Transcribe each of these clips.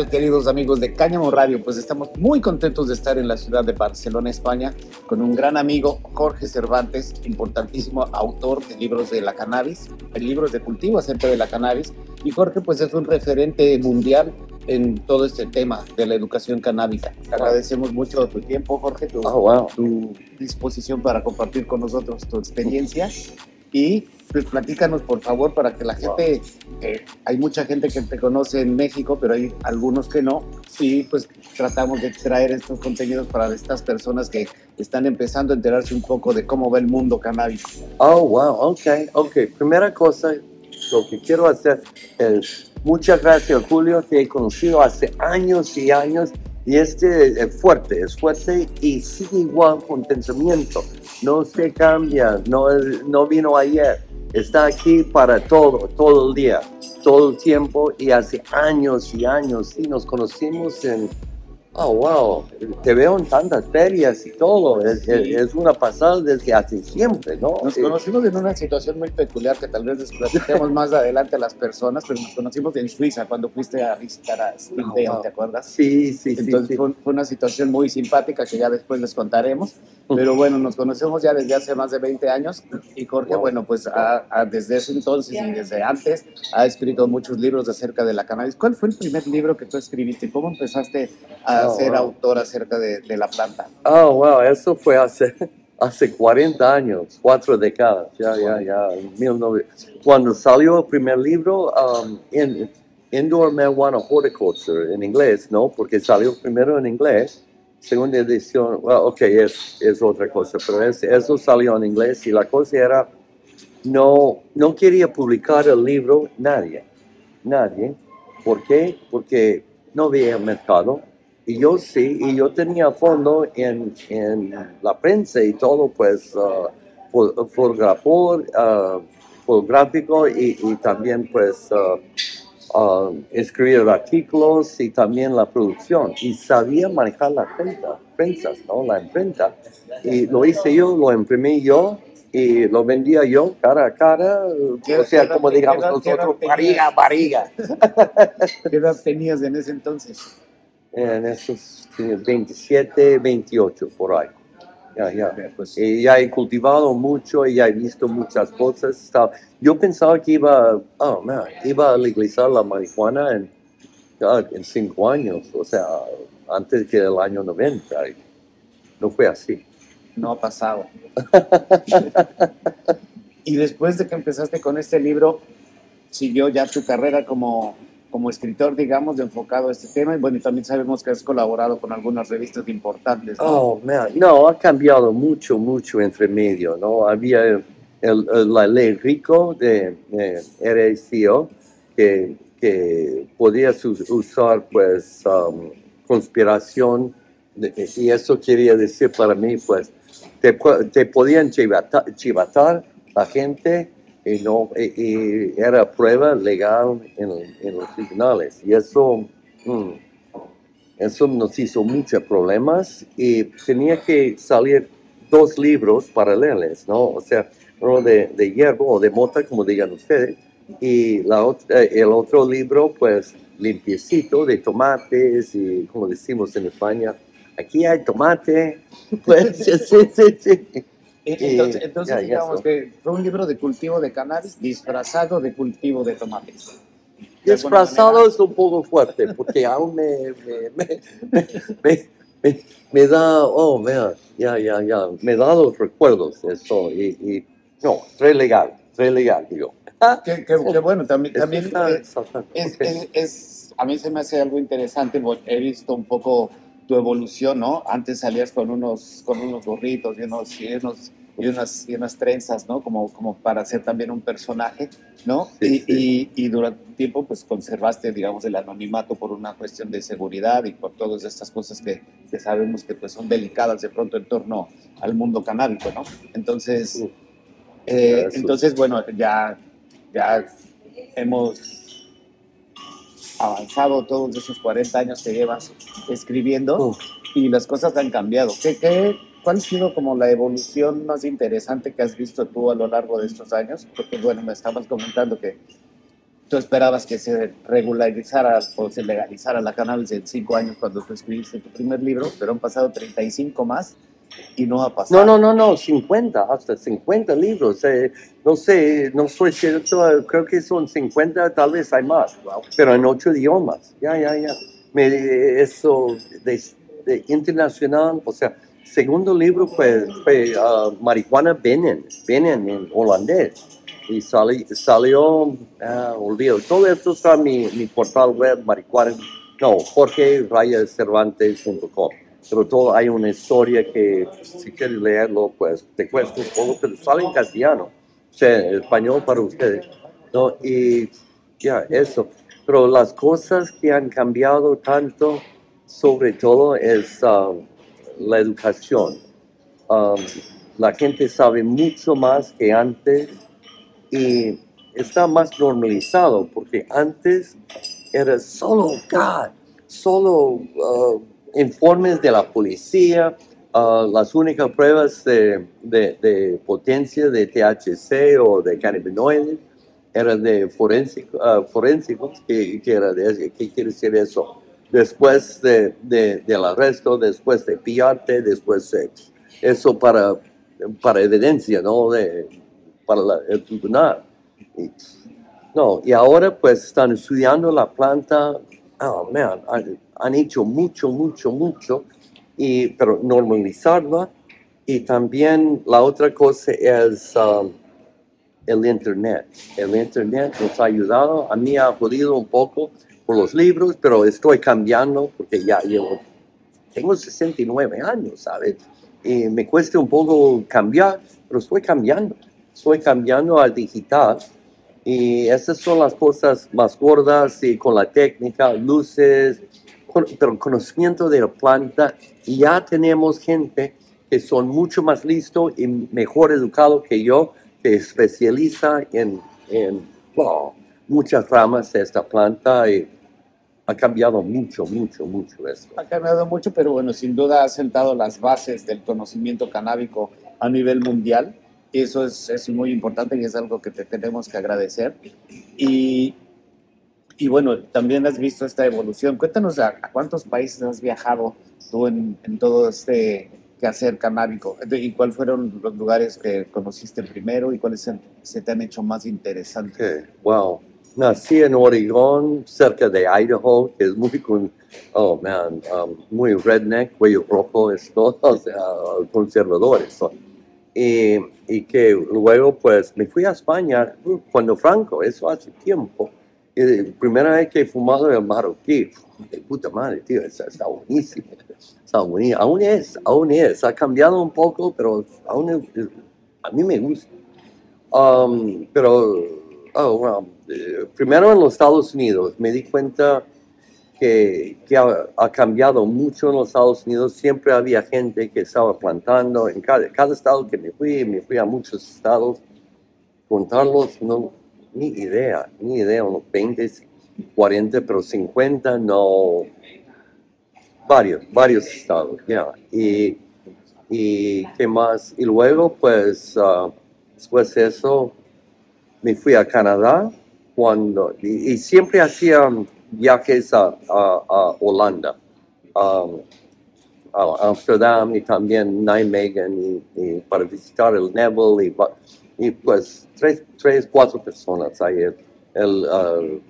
¿Qué tal, queridos amigos de Cáñamo Radio? Pues estamos muy contentos de estar en la ciudad de Barcelona, España, con un gran amigo, Jorge Cervantes, importantísimo autor de libros de la cannabis, libros de cultivo acerca de la cannabis. Y Jorge, pues es un referente mundial en todo este tema de la educación canábica. Te agradecemos mucho tu tiempo, Jorge, tu, Oh, tu disposición para compartir con nosotros tu experiencia. Y pues platícanos, por favor, para que la gente, eh, hay mucha gente que te conoce en México, pero hay algunos que no. Y pues tratamos de traer estos contenidos para estas personas que están empezando a enterarse un poco de cómo va el mundo canábico. Oh, wow, ok, ok. Primera cosa, lo que quiero hacer es, muchas gracias Julio, te he conocido hace años y años y este es fuerte, es fuerte y sigue igual con pensamiento, no se cambia, no, no vino ayer, está aquí para todo, todo el día, todo el tiempo y hace años y años, y nos conocimos en Oh, wow, te veo en tantas ferias y todo, es, es- es una pasada desde hace siempre, ¿no? Nos Eh, conocimos en una situación muy peculiar que tal vez les platiquemos más adelante a las personas, pero nos conocimos en Suiza cuando fuiste a visitar a Steve Oh, Dale, wow. ¿te acuerdas? Sí, sí, sí. Entonces sí. Fue, fue una situación muy simpática que ya después les contaremos. Pero bueno, nos conocemos ya desde hace más de 20 años y Jorge, Wow. bueno, pues ha- ha- desde ese entonces y desde antes ha escrito muchos libros acerca de la cannabis. ¿Cuál fue el primer libro que tú escribiste? ¿Cómo empezaste a Oh, ser wow. autor acerca de, de la planta? Oh, wow, eso fue hace, hace 40 años, cuatro décadas, ya, ya, ya, en 19 Cuando salió el primer libro, um, in- Indoor Marijuana Horticulture, en inglés, ¿no? Porque salió primero en inglés, segunda edición, well, ok, es, es otra cosa, pero es- eso salió en inglés y la cosa era, no, no quería publicar el libro nadie, nadie. ¿Por qué? Porque no había mercado. Y yo sí, y yo tenía fondo en, en la prensa y todo, pues, uh, fo- fotógrafo, uh, fotográfico y, y también, pues, uh, uh, escribir artículos y también la producción. Y sabía manejar la prensa, prensas, ¿no? La imprenta. Y lo hice yo, lo imprimí yo y lo vendía yo cara a cara, ¿Qué- o sea, como digamos nosotros, barriga, barriga. ¿Qué edad tenías en ese entonces? En esos tenía 27, 28 por ahí. Ya, ya. Pues, Y ya he cultivado mucho y ya he visto muchas cosas. Yo pensaba que iba, oh, man, iba a legalizar la marihuana en, en cinco años, o sea, antes que el año 90. y No fue así. no ha pasado. y después de que empezaste con este libro, siguió ya tu carrera como, como escritor, digamos, de enfocado a este tema. Y bueno, y también sabemos que has colaborado con algunas revistas importantes. ¿no? Oh, man. No, ha cambiado mucho, mucho entre medio, ¿no? Había el- el- la ley RICO de, de RICO que, que podías us- usar, pues, um, conspiración, y eso quería decir para mí, pues, te, te podían chivata- chivatar la gente y, no, y, y era prueba legal en, en los tribunales. Y eso... mm, eso nos hizo muchos problemas y tenía que salir dos libros paralelos, ¿no? O sea, uno de, de hierbo o de mota, como digan ustedes, y la otra, el otro libro, pues, limpiecito, de tomates y, como decimos en España, aquí hay tomate. Pues, sí, sí, sí. Entonces, y- entonces ya, ya digamos que fue un libro de cultivo de cannabis disfrazado de cultivo de tomates. De Disfrazado es un poco fuerte, porque aún me, me, me, me- me- da, oh, mira, ya, ya, ya, me da los recuerdos eso, y, y no, tres legal, tres legal, digo. Que, que- que bueno, también, también está- eh, es, es- es- a mí se me hace algo interesante, he visto un poco tu evolución, ¿no? Antes salías con unos, con unos gorritos y, unos, y, unos- y unas, y unas trenzas, ¿no? Como, como para ser también un personaje, ¿no? Sí, y, y- y durante un tiempo, pues conservaste, digamos, el anonimato por una cuestión de seguridad y por todas estas cosas que, que sabemos que pues, son delicadas de pronto en torno al mundo canábico, ¿no? Entonces, eh, entonces bueno, ya, ya hemos avanzado todos esos 40 años que llevas escribiendo Uf. y las cosas han cambiado. ¿Qué, qué, ¿Cuál ha sido como la evolución más interesante que has visto tú a lo largo de estos años? Porque bueno, me estabas comentando que tú esperabas que se regularizara o se legalizara la cannabis en cinco años cuando tú escribiste tu primer libro, pero han pasado 35 más y no ha pasado. No, no, no, no, 50, hasta 50 libros. eh, no sé, no soy cierto, creo que son 50, tal vez hay más, pero en ocho idiomas. Ya, ya, ya. Me, eso de, de internacional, o sea, segundo libro fue, fue ah, Marihuana Benen, Benen en holandés. Y sali- salió, ah, olvido, todo esto está en mi, mi portal web, marihuana, no, jorge-cervantes.com. Pero todo hay una historia que si quieres leerlo, pues te cuesta un poco, pero sale en castellano, o sea, en español para ustedes. ¿no? Y ya, eso. Pero las cosas que han cambiado tanto, sobre todo, es um, la educación. Um, la gente sabe mucho más que antes y está más normalizado, porque antes era solo God, solo uh, informes de la policía, uh, las únicas pruebas de, potencia de THC o de cannabinoides eran de forénsico- uh, forensicos, que, que era de, ¿qué quiere decir eso? Después de, de- del arresto, después de pillarte, después de eso para, para evidencia, ¿no? De, para la- el tribunal. Y- no, y ahora pues están estudiando la planta, oh man, han, han hecho mucho, mucho, mucho, y, pero normalizarla. Y también la otra cosa es um, el Internet. El Internet nos ha ayudado, a mí ha jodido un poco por los libros, pero estoy cambiando porque ya llevo, tengo 69 años, ¿sabes? Y me cuesta un poco cambiar, pero estoy cambiando. Estoy cambiando al digital. Y esas son las cosas más gordas y con la técnica, luces, con- pero conocimiento de la planta. Y ya tenemos gente que son mucho más listos y mejor educados que yo, que especializa en, en wow, muchas ramas de esta planta y ha cambiado mucho, mucho, mucho esto. Ha cambiado mucho, pero bueno, sin duda ha sentado las bases del conocimiento canábico a nivel mundial. Eso es, es muy importante y es algo que te tenemos que agradecer. Y, y bueno, también has visto esta evolución. Cuéntanos a, a cuántos países has viajado tú en, en todo este quehacer canábico y cuáles fueron los lugares que conociste primero y cuáles se, se te han hecho más interesantes. Okay, wow. Nací en Oregón, cerca de Idaho, que es muy, con, oh man, um, muy redneck, cuello rojo, es todo, o sea, conservadores. son. Y, y que luego, pues, me fui a España uh, cuando Franco, eso hace tiempo. Y primera vez que he fumado el marroquí, de puta madre, tío, está, está buenísimo. Está buenísimo. Aún es, aún es. Ha cambiado un poco, pero aún es- a mí me gusta. Um, pero, oh, wow. Eh, primero en los Estados Unidos me di cuenta que, que ha, ha cambiado mucho en los Estados Unidos. Siempre había gente que estaba plantando en cada, cada estado que me fui, me fui a muchos estados. Contarlos, no, ni idea, ni idea, unos 20, 40, pero 50, no. Varios, varios estados, ya. Y, y qué más. Y luego, pues, ah, después de eso, me fui a Canadá cuando, y, siempre hacía viajes a, a- Holanda, a Amsterdam y también Nijmegen y, para visitar el Neville y, pues tres, tres, cuatro personas ahí. El, uh,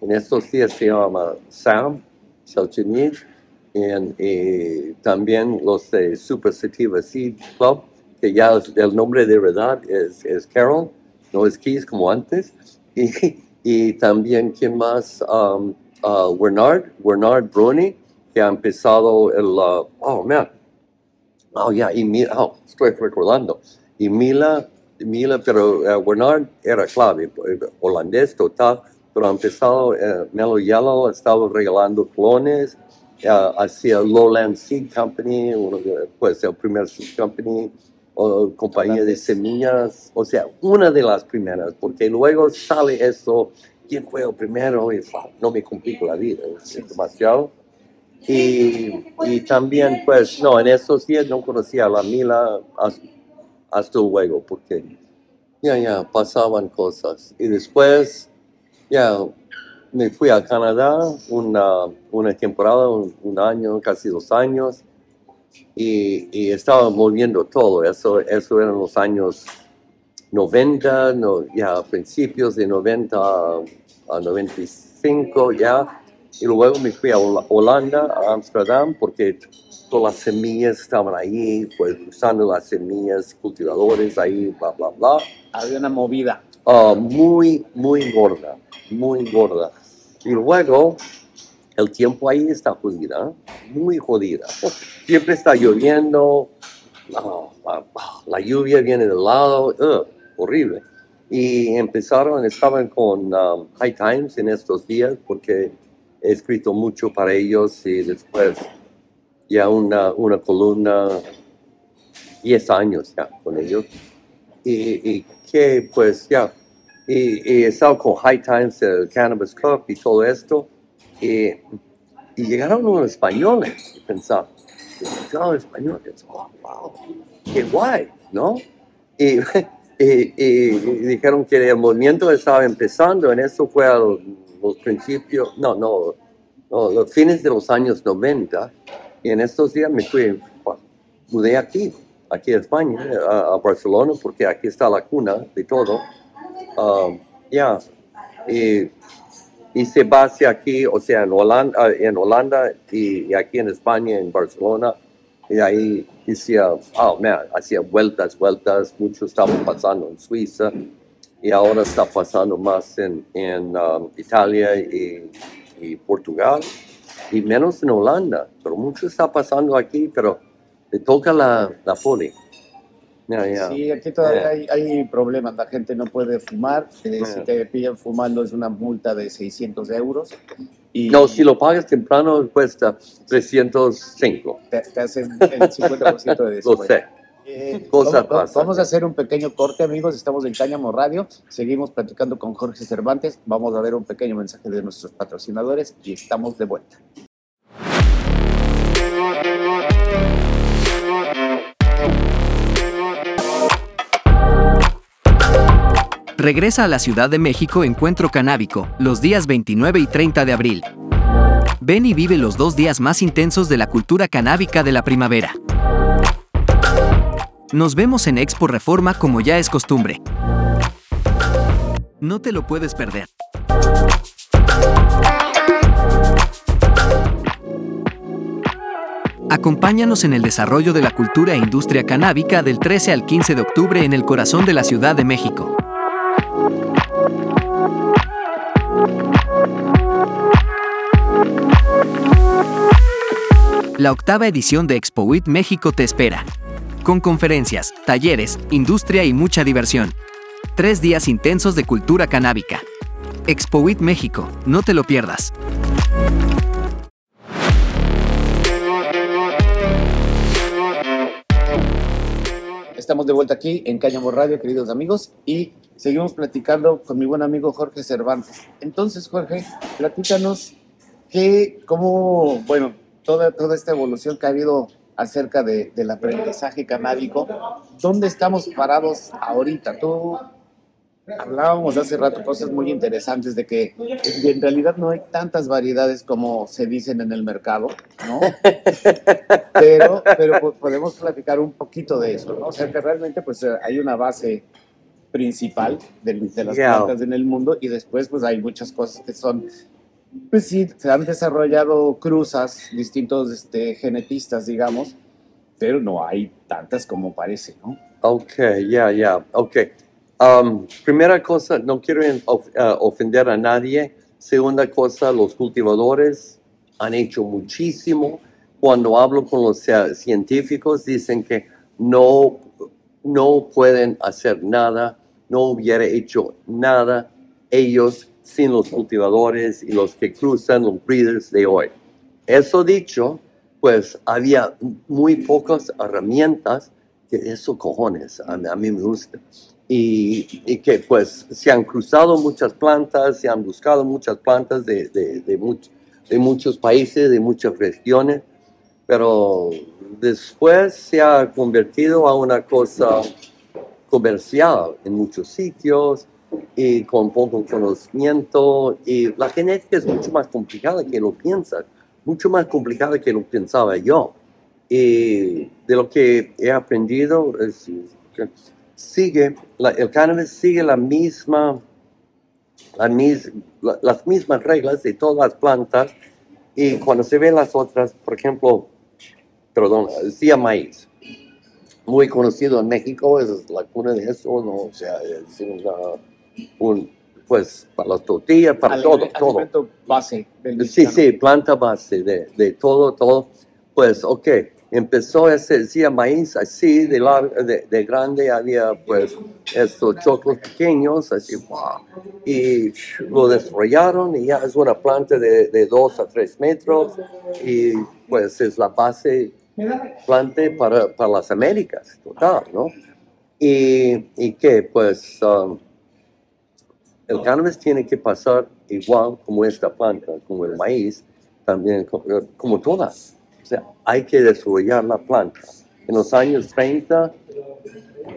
en estos días se llama Sam Selchenich y, y también los de Super Sativa Seed Club, que ya el nombre de verdad es, es Carol, no es Keys como antes. Y, y también, ¿quién más? Um, uh, Bernard, Bernard Bruni, que ha empezado el, uh, oh, man, oh, ya, y Mila, oh, estoy recordando, y Mila, Mila, pero uh, Bernard era clave, eh, holandés total, pero ha empezado, uh, Melo Yellow estaba regalando clones, hacía Lowland Seed Company, uno de- pues el primer seed company, o compañía de semillas, o sea, una de las primeras, porque luego sale esto, ¿quién fue el primero? Y wow, no me complico la vida, es, demasiado. Y, y también, pues, no, en esos días no conocía a la Mila hasta, hasta luego, porque ya, ya, pasaban cosas. Y después, ya me fui a Canadá una, una temporada, un, un año, casi dos años, y, y estaba moviendo todo. Eso, eso eran los años 90, no, ya principios de 90 a, a 95 ya. Y luego me fui a Hola- Holanda, a Ámsterdam, porque todas las semillas estaban ahí, pues usando las semillas, cultivadores ahí, bla, bla, bla. Había una movida. Ah, muy, muy gorda, muy gorda. Y luego, el tiempo ahí está jodida, muy jodida. Siempre está lloviendo, ah, la, la lluvia viene del lado, ugh, horrible. Y empezaron, estaban con um, High Times en estos días porque he escrito mucho para ellos y después ya una, una columna, 10 años ya con ellos. Y, y que pues ya, y, y he estado con High Times, el Cannabis Cup y todo esto. Y, y llegaron unos españoles y pensaba, llegaron españoles, oh, wow, qué guay, ¿no? Y, y, y dijeron que el movimiento estaba empezando, en eso fue a los, los principios, no, no, no, los fines de los años 90. Y en estos días me fui, pues, mudé aquí, aquí a España, a, a Barcelona, porque aquí está la cuna de todo. Um, ya, y hice base aquí, o sea, en Holanda, en Holanda y, y aquí en España, en Barcelona. Y ahí hacía, oh man, hacía vueltas, vueltas, mucho estaba pasando en Suiza y ahora está pasando más en, en um, Italia y, y Portugal y menos en Holanda, pero mucho está pasando aquí, pero le toca la, la poli. Sí, aquí todavía hay, hay problemas. La gente no puede fumar. Eh, Si te pillan fumando es una multa de 600 euros. Y No, si lo pagas temprano cuesta 305, te, te hacen el 50% de lo descuento. sé. Eh, Cosas vamos, vamos a hacer un pequeño corte, amigos. Estamos en Cáñamo Radio. Seguimos platicando con Jorge Cervantes. Vamos a ver un pequeño mensaje de nuestros patrocinadores y estamos de vuelta. Regresa a la Ciudad de México Encuentro Canábico, los días 29 y 30 de abril. Ven y vive los dos días más intensos de la cultura canábica de la primavera. Nos vemos en Expo Reforma como ya es costumbre. No te lo puedes perder. Acompáñanos en el desarrollo de la cultura e industria canábica del 13 al 15 de octubre en el corazón de la Ciudad de México. La octava edición de ExpoWIT México te espera. Con conferencias, talleres, industria y mucha diversión. Tres días intensos de cultura canábica. ExpoWIT México, no te lo pierdas. Estamos de vuelta aquí en Cáñamo Radio, queridos amigos, y seguimos platicando con mi buen amigo Jorge Cervantes. Entonces, Jorge, platícanos qué, cómo, bueno, toda, toda esta evolución que ha habido acerca de, del aprendizaje canábico, ¿dónde estamos parados ahorita? Tú hablábamos hace rato cosas muy interesantes de que en realidad no hay tantas variedades como se dicen en el mercado, ¿no? pero, pero pues, podemos platicar un poquito de eso, ¿no? O sea, que realmente pues hay una base principal de, de las plantas en el mundo y después pues hay muchas cosas que son, pues sí, se han desarrollado cruzas, distintos este, genetistas, digamos, pero no hay tantas como parece, ¿no? Ok, ya, ya, ok. Um, primera cosa, no quiero of- uh, ofender a nadie. Segunda cosa, los cultivadores han hecho muchísimo. Cuando hablo con los científicos, dicen que no, no pueden hacer nada, no hubiera hecho nada ellos sin los cultivadores y los que cruzan los breeders de hoy. Eso dicho, pues había muy pocas herramientas que eso cojones, a, mí me gusta. Y, que pues se han cruzado muchas plantas, se han buscado muchas plantas de, de, de, de muchos países, de muchas regiones, pero después se ha convertido a una cosa comercial en muchos sitios y con poco conocimiento. Y la genética es mucho más complicada que lo piensas, mucho más complicada que lo pensaba yo. Y de lo que he aprendido, es, que sigue, la- el cannabis sigue la misma, la mis- la- las mismas reglas de todas las plantas. Y cuando se ven las otras, por ejemplo, perdón, decía maíz, muy conocido en México, es la cuna de eso, ¿no? O sea, es una- un, pues para las tortillas, para Al- todo, todo. base del Sí, sí, planta base de, de todo, todo. Pues, ok, empezó ese, decía maíz así, de, lar- de, de grande, había pues estos choclos pequeños, así, wow. Y lo desarrollaron y ya es una planta de, de dos a tres metros y pues es la base planta para, para las Américas, total, ¿no? Y, y que pues um, el cannabis tiene que pasar igual como esta planta, como el maíz, también eh, como todas. O sea, hay que desarrollar la planta. En los años 30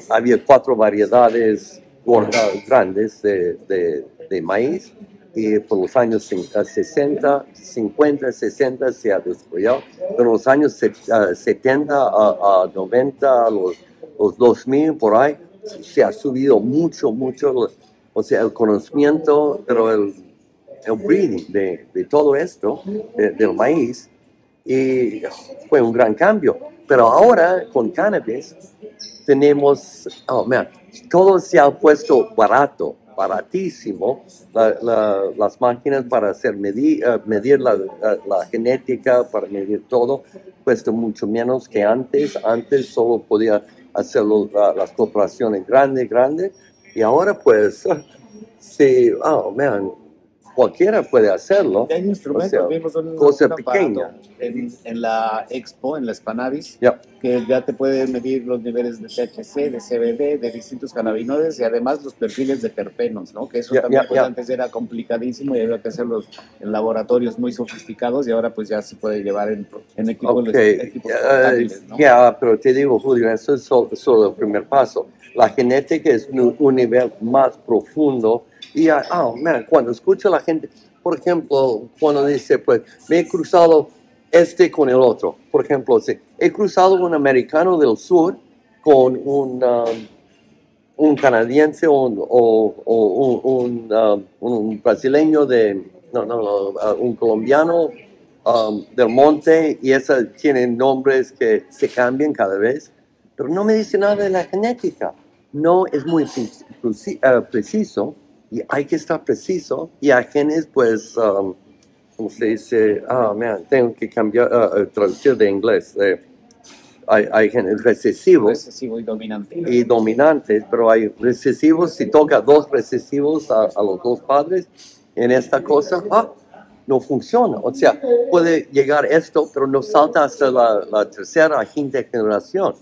había cuatro variedades gordas, grandes de, de- de maíz y por los años cin- eh, 60, 50, 60 se ha desarrollado. En los años se- eh, 70 a, a 90, a los, los 2000 por ahí, se ha subido mucho, mucho, o sea, el conocimiento, pero el, el breeding de, de todo esto, de- del maíz, y fue un gran cambio. Pero ahora con cannabis tenemos, oh man, todo se ha puesto barato, baratísimo. La- la- las máquinas para hacer medir, eh, medir la, la- genética, para medir todo, cuesta mucho menos que antes. Antes solo podía hacerlo la- las corporaciones grandes, grandes. Y ahora pues, sí, oh man, cualquiera puede hacerlo. Hay instrumentos, O sea, vimos un, cosa un pequeña. En, en la expo, en la Spanavis, Ya. que ya te puede medir los niveles de THC, de CBD, de distintos cannabinoides y además los perfiles de terpenos, ¿no? Que eso Ya, también ya, pues, antes era complicadísimo y había que hacerlos en laboratorios muy sofisticados y ahora pues ya se puede llevar en, en equipos, Ok, equipos portátiles, ¿no? ya, pero te digo, Julio, eso es solo, solo el primer paso. La genética es un, nivel más profundo. Y, oh, man, cuando escucho la gente, por ejemplo, cuando dice, pues, me he cruzado este con el otro. Por ejemplo, sí, he cruzado un americano del sur con un, um, un canadiense o, un- o- un, um, un brasileño de, no, no, no, uh, un colombiano um, del monte y esas tienen nombres que se cambian cada vez, pero no me dice nada de la genética. No es muy uh, preciso y hay que estar preciso y hay genes pues, um, como se dice, ah, man, tengo que cambiar, uh, traducir de inglés. eh, hay, hay genes recesivos Recesivo y dominante. y dominantes, pero hay recesivos, si toca dos recesivos a, a los dos padres en esta cosa, ah, no funciona. O sea, puede llegar esto, pero no salta hasta la, la tercera, quinta generación.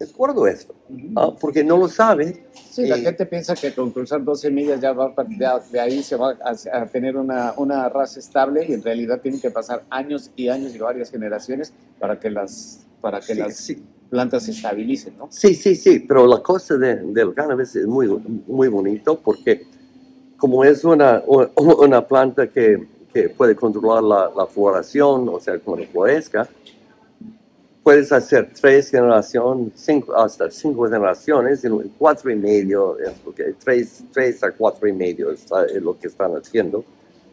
Es gordo esto, ah, porque no lo sabe. Sí, la y- gente piensa que con cruzar dos semillas ya va, ya de ahí se va a, a tener una, una raza estable y en realidad tienen que pasar años y años y varias generaciones para que las, para que Sí, las sí, plantas se estabilicen, ¿no? Sí, sí, sí, pero la cosa de- del cannabis es muy, muy bonito porque como es una, una planta que, que puede controlar la, la floración, o sea, cuando florezca, puedes hacer tres generaciones, cinco, hasta cinco generaciones, en cuatro y medio, tres, tres a cuatro y medio es, lo que están haciendo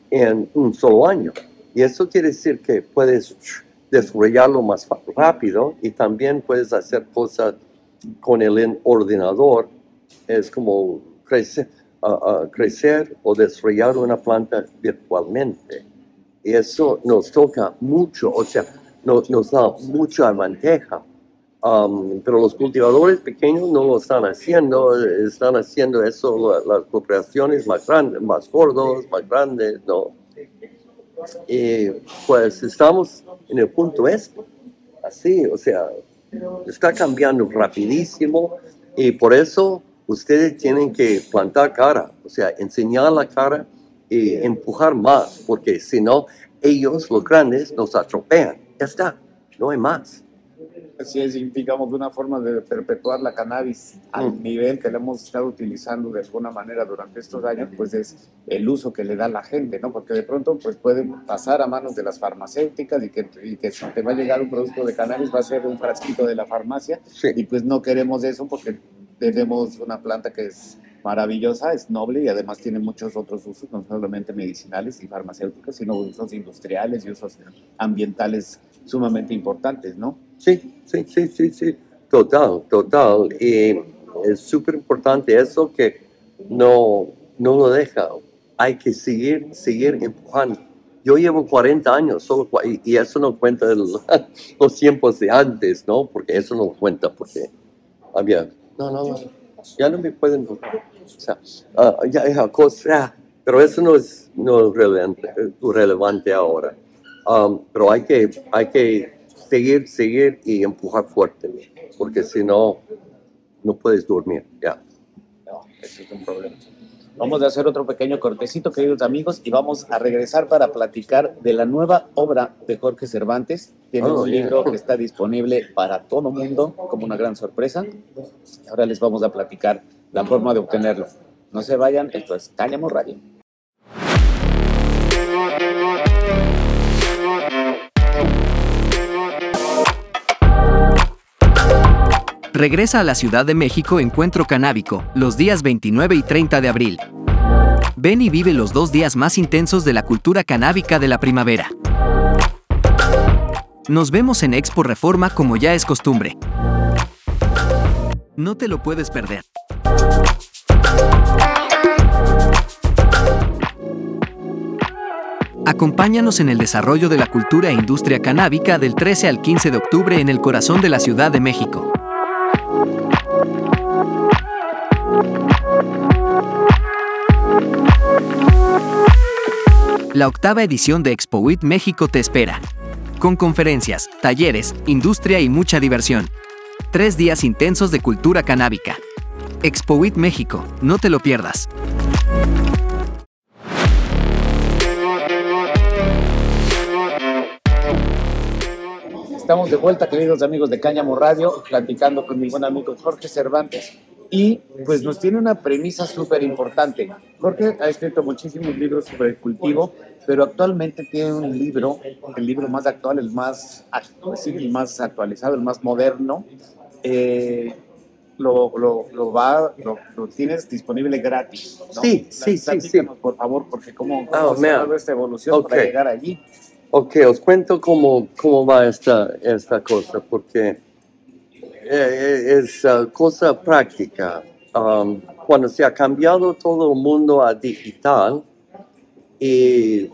en un solo año. Y eso quiere decir que puedes desarrollarlo más rápido y también puedes hacer cosas con el en- ordenador. Es como crecer, ah, ah, crecer o desarrollar una planta virtualmente. Y eso nos toca mucho, o sea, nos, nos da mucha ventaja. Um, pero los cultivadores pequeños no lo están haciendo, están haciendo eso la- las corporaciones más grandes, más gordos, más grandes, ¿no? Y pues estamos en el punto este, así, o sea, está cambiando rapidísimo y por eso ustedes tienen que plantar cara, o sea, enseñar la cara y empujar más, porque si no, ellos, los grandes, nos atropellan. Ya está, no hay más. Así es, digamos, una forma de perpetuar la cannabis al Mm. nivel que la hemos estado utilizando de alguna manera durante estos años, pues es el uso que le da la gente, ¿no? Porque de pronto, pues puede pasar a manos de las farmacéuticas y que, y que si te va a llegar un producto de cannabis va a ser un frasquito de la farmacia Sí. y pues no queremos eso porque tenemos una planta que es maravillosa, es noble y además tiene muchos otros usos, no solamente medicinales y farmacéuticos, sino usos industriales y usos ambientales sumamente importantes, ¿no? Sí, sí, sí, sí, sí. Total, total. Y es súper importante eso que no, no lo deja. Hay que seguir, seguir empujando. Yo llevo 40 años, solo, y, eso no cuenta los tiempos de antes, ¿no? Porque eso no cuenta, porque había, no, no, no, ya no me pueden. O sea, ah, ya, ya, cosa, pero eso no es, no es relevante, relevante ahora. Um, pero hay que, hay que seguir, seguir y empujar fuerte, porque si no, no puedes dormir. Ya. No, ese es un problema. Vamos a hacer otro pequeño cortecito, queridos amigos, y vamos a regresar para platicar de la nueva obra de Jorge Cervantes. Tiene Oh, un yeah. libro que está disponible para todo mundo como una gran sorpresa. Ahora les vamos a platicar la forma de obtenerlo. No se vayan, esto es Cáñamo Radio. Regresa a la Ciudad de México Encuentro Canábico, los días 29 y 30 de abril. Ven y vive los dos días más intensos de la cultura canábica de la primavera. Nos vemos en Expo Reforma como ya es costumbre. No te lo puedes perder. Acompáñanos en el desarrollo de la cultura e industria canábica del 13 al 15 de octubre en el corazón de la Ciudad de México. La octava edición de ExpoWIT México te espera. Con conferencias, talleres, industria y mucha diversión. Tres días intensos de cultura canábica. ExpoWIT México, no te lo pierdas. Estamos de vuelta, queridos amigos de Cáñamo Radio, platicando con mi buen amigo Jorge Cervantes. Y pues nos tiene una premisa súper importante. Jorge ha escrito muchísimos libros sobre el cultivo, pero actualmente tiene un libro, el libro más actual, el más, sí, el más actualizado, el más moderno. Eh, lo, lo, lo va, lo, lo tienes disponible gratis. ¿no? Sí, sí, sí, Platícanos, Por favor, porque cómo, cómo Oh, se man. esta evolución para Ok. llegar allí. Ok, os cuento cómo, cómo va esta, esta cosa, porque es uh, cosa práctica. Um, cuando se ha cambiado todo el mundo a digital, y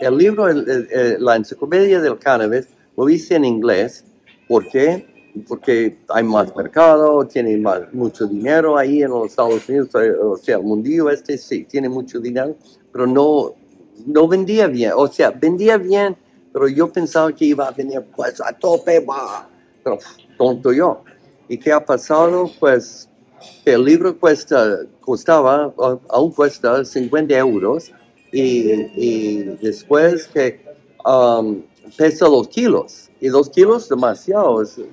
el libro, el- el- el- la enciclopedia del cannabis, lo hice en inglés. ¿Por qué? Porque hay más mercado, tiene más, mucho dinero ahí en los Estados Unidos, eh, o sea, el mundillo este sí, tiene mucho dinero, pero no, no vendía bien, o sea, vendía bien, pero yo pensaba que iba a venir pues a tope, ¡buah! pero tonto yo. ¿Y qué ha pasado? Pues el libro cuesta, costaba, aún cuesta 50 euros, y, y después que um, pesa los kilos, y dos kilos demasiado, es, eh,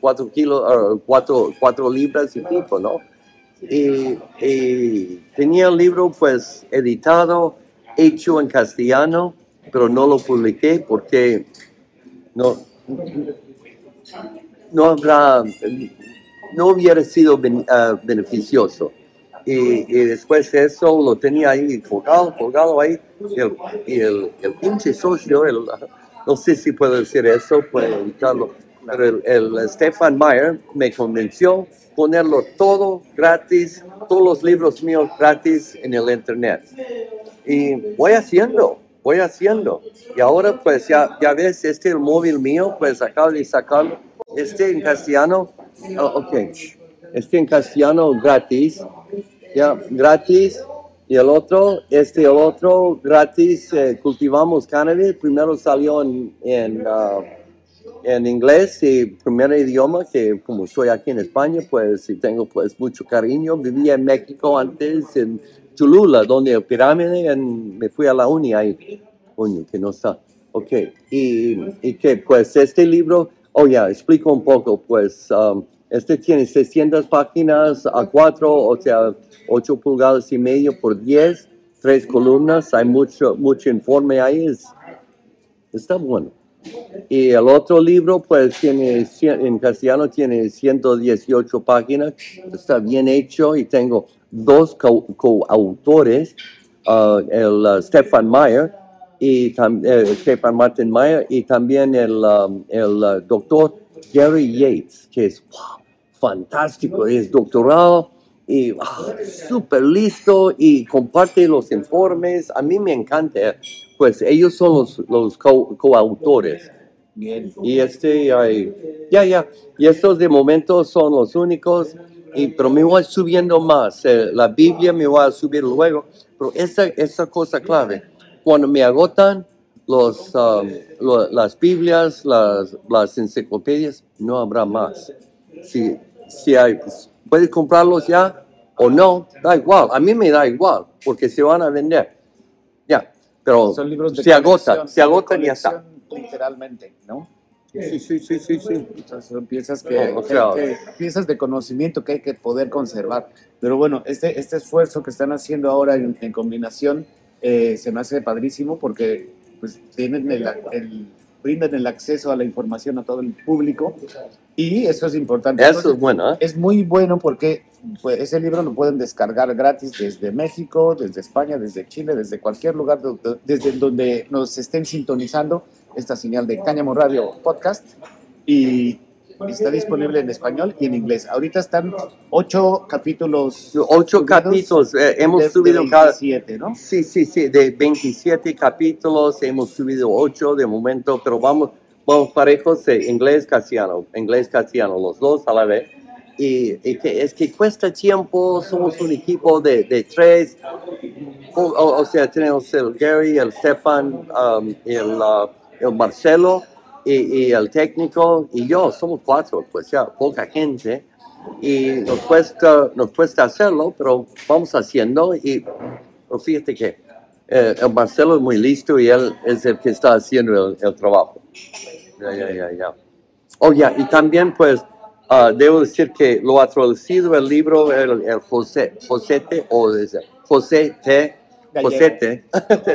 cuatro kilos, ah, cuatro, cuatro libras y pico, ¿no? y, y tenía el libro pues editado, hecho en castellano, pero no lo publiqué porque no, no habrá, no hubiera sido ah, beneficioso. Y, después de eso lo tenía ahí colgado, colgado ahí, el, y el, el pinche socio, no sé si puedo decir eso, puedo evitarlo, pero el, el Stefan Meyer me convenció ponerlo todo gratis, todos los libros míos gratis en el internet. Y voy haciendo, voy haciendo. Y ahora pues ya, ya ves, este el móvil mío, pues acabo de sacarlo, este en castellano, oh, ok, este en castellano gratis, ya, gratis. Y el otro, este el otro, gratis, eh, cultivamos cannabis. Primero salió en, en, ah, en inglés y primer idioma, que como estoy aquí en España, pues y tengo pues mucho cariño. Vivía en México antes, en Cholula, donde el pirámide, en- me fui a la uni ahí. Coño, que no está. Ok, y, y que pues este libro Oh, ya, explico un poco, pues, um, este tiene 600 páginas a 4, o sea, 8 pulgadas y medio por 10, tres columnas, hay mucho, mucho informe ahí, es, está bueno. Y el otro libro, pues, tiene, en castellano tiene 118 páginas, está bien hecho y tengo dos co- coautores, uh, el uh, Stefan Meyer y eh, Stefan Martin Meyer y también el, um, el uh, doctor Gary Yates, que es wow, fantástico, es doctorado y súper listo y comparte los informes. A mí me encanta, pues ellos son los, los co- coautores. Y este, ya, ya, y estos de momento son los únicos, y, pero me voy subiendo más. eh, la Biblia me voy a subir luego, pero esa, esa cosa clave, cuando me agotan los, um, las Biblias, las, las enciclopedias, no habrá más. Si, si hay, puedes comprarlos ya o no, da igual, a mí me da igual, porque se van a vender. Ya, pero Son libros de se agotan, se agotan y ya está. Literalmente, ¿no? Sí, sí, sí, sí, sí. Entonces son piezas, que, No, o sea- que- piezas de conocimiento que hay que poder conservar. Pero bueno, este, este esfuerzo que están haciendo ahora en, en combinación eh, se me hace padrísimo porque pues, tienen el, el- brindan el acceso a la información a todo el público y eso es importante. Eso Entonces, es bueno, ¿eh? es muy bueno porque pues, ese libro lo pueden descargar gratis desde México, desde España, desde Chile, desde cualquier lugar, do- desde donde nos estén sintonizando esta señal de Cáñamo Radio Podcast y está disponible en español y en inglés. Ahorita están ocho capítulos. Ocho capítulos, eh, hemos de- de subido cada... 27, ¿no? Sí, sí, sí, de 27 capítulos hemos subido 8 de momento, pero vamos, vamos parejos de inglés castellano, inglés castellano, los dos a la vez. Y, y que es que cuesta tiempo, somos un equipo de, de tres, o, o- o sea, tenemos el Gary, el Stefan, um, el, uh, el Marcelo y, y el técnico y yo, somos cuatro, pues ya, poca gente. Y nos cuesta, nos cuesta hacerlo, pero vamos haciendo y pero fíjate que eh, el Marcelo es muy listo y él es el que está haciendo el, el trabajo. Ya, ya, ya, ya. Oh, ya, y también pues ah, debo decir que lo ha traducido el libro, el, el José, Josete, o José T. Josete,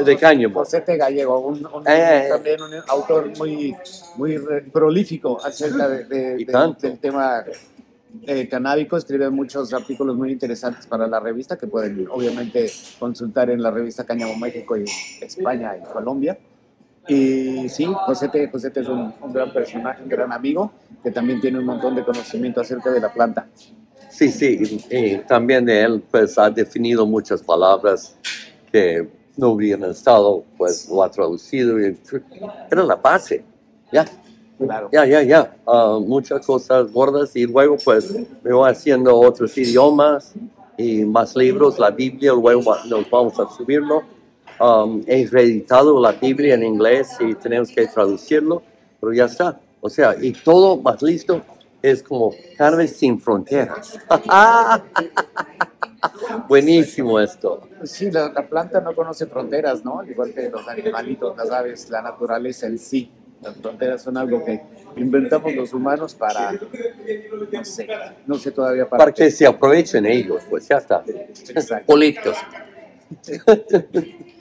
de Cáñamo. José T. Gallego, un, un- Eh, eh. también un autor muy, muy prolífico acerca de- de- de- del tema eh, canábico. Escribe muchos artículos muy interesantes para la revista que pueden obviamente consultar en la revista Cáñamo México y España y Colombia. Y sí, José T. José T. es un, un gran personaje, un gran amigo que también tiene un montón de conocimiento acerca de la planta. Sí, sí, y, también de él pues ha definido muchas palabras que no hubieran estado, pues lo ha traducido y era la base, ya. Claro. Ya, ya, ya. Ah, muchas cosas gordas y luego pues me voy haciendo otros idiomas y más libros, la Biblia, luego nos vamos a subirlo. Um, he reeditado la Biblia en inglés y tenemos que traducirlo, pero ya está. O sea, y todo más listo es como Carnes sin fronteras. Buenísimo esto. Sí, la, la planta no conoce fronteras, ¿no? Al igual que los animalitos, las aves, la naturaleza en sí. Las fronteras son algo que inventamos los humanos para, no sé, no sé todavía para, Para que se aprovechen ellos, pues ya está. Exacto. Políticos.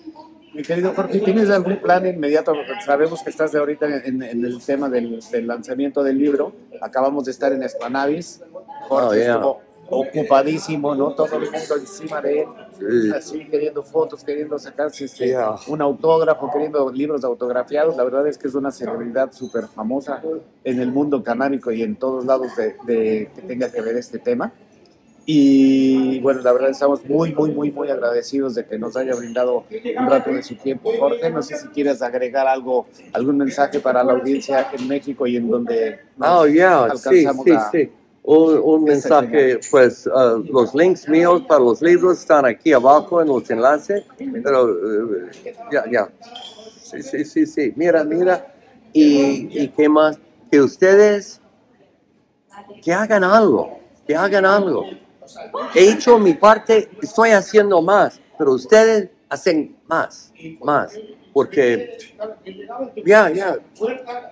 Mi querido Jorge, ¿tienes algún plan inmediato? Sabemos que estás de ahorita en, en el tema del, del lanzamiento del libro. Acabamos de estar en Esplanavis. Jorge Oh, yeah. estuvo ocupadísimo, ¿no? Todo el mundo encima de él. Sí. así queriendo fotos, queriendo sacarse este, Yeah. un autógrafo, queriendo libros autografiados. La verdad es que es una celebridad súper famosa en el mundo canábico y en todos lados de, de- que tenga que ver este tema. Y bueno, la verdad estamos muy, muy, muy, muy agradecidos de que nos haya brindado un rato de su tiempo. Jorge, no sé si quieres agregar algo, algún mensaje para la audiencia en México y en donde Oh, yeah, sí, alcanzamos sí, a- sí. Un, un mensaje, pues uh, los links míos para los libros están aquí abajo en los enlaces, pero uh, ya, ya. Sí, sí, sí, sí. Mira, mira. Y, y qué más, que ustedes, que hagan algo, que hagan algo. He hecho mi parte, estoy haciendo más, pero ustedes hacen más, más. porque ya, ya,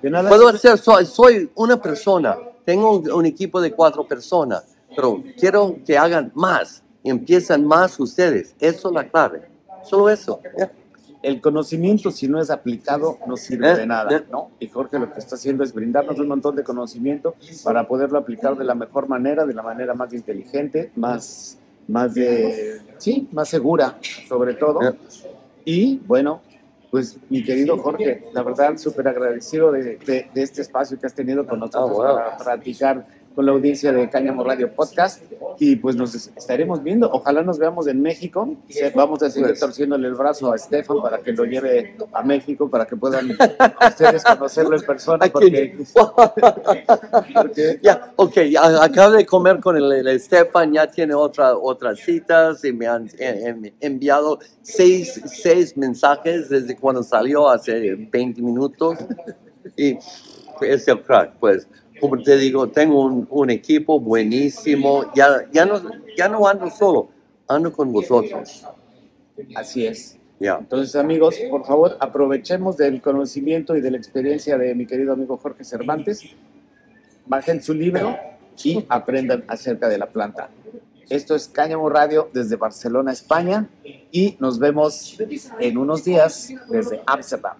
De nada puedo hacer, soy, soy una persona, tengo un, un equipo de cuatro personas, pero quiero que hagan más, empiezan más ustedes, eso es la clave, solo eso. ya. El conocimiento, si no es aplicado, no sirve Eh, de nada, eh. ¿no? Y Jorge lo que está haciendo es brindarnos un montón de conocimiento para poderlo aplicar de la mejor manera, de la manera más inteligente, más, más de, sí, más segura, sobre todo. Eh. Y bueno, pues mi querido Jorge, la verdad, súper agradecido de, de- de este espacio que has tenido con nosotros Ah, wow. para platicar con la audiencia de Cáñamo Radio Podcast. Y pues nos estaremos viendo. Ojalá nos veamos en México. Vamos a seguir Pues. torciéndole el brazo a Estefan para que lo lleve a México, para que puedan ustedes conocerlo en persona. Porque, porque- Ya, ok, ya acabo de comer con el, el Estefan, ya tiene otra, otras citas y me han en- enviado seis, seis mensajes desde cuando salió hace 20 minutos y es el crack, pues. Como te digo, tengo un, un equipo buenísimo, ya, ya, no, ya no ando solo, ando con vosotros. así es. Ya. Entonces, amigos, por favor, aprovechemos del conocimiento y de la experiencia de mi querido amigo Jorge Cervantes. Bajen su libro y aprendan acerca de la planta. Esto es Cáñamo Radio desde Barcelona, España, y nos vemos en unos días desde Amsterdam.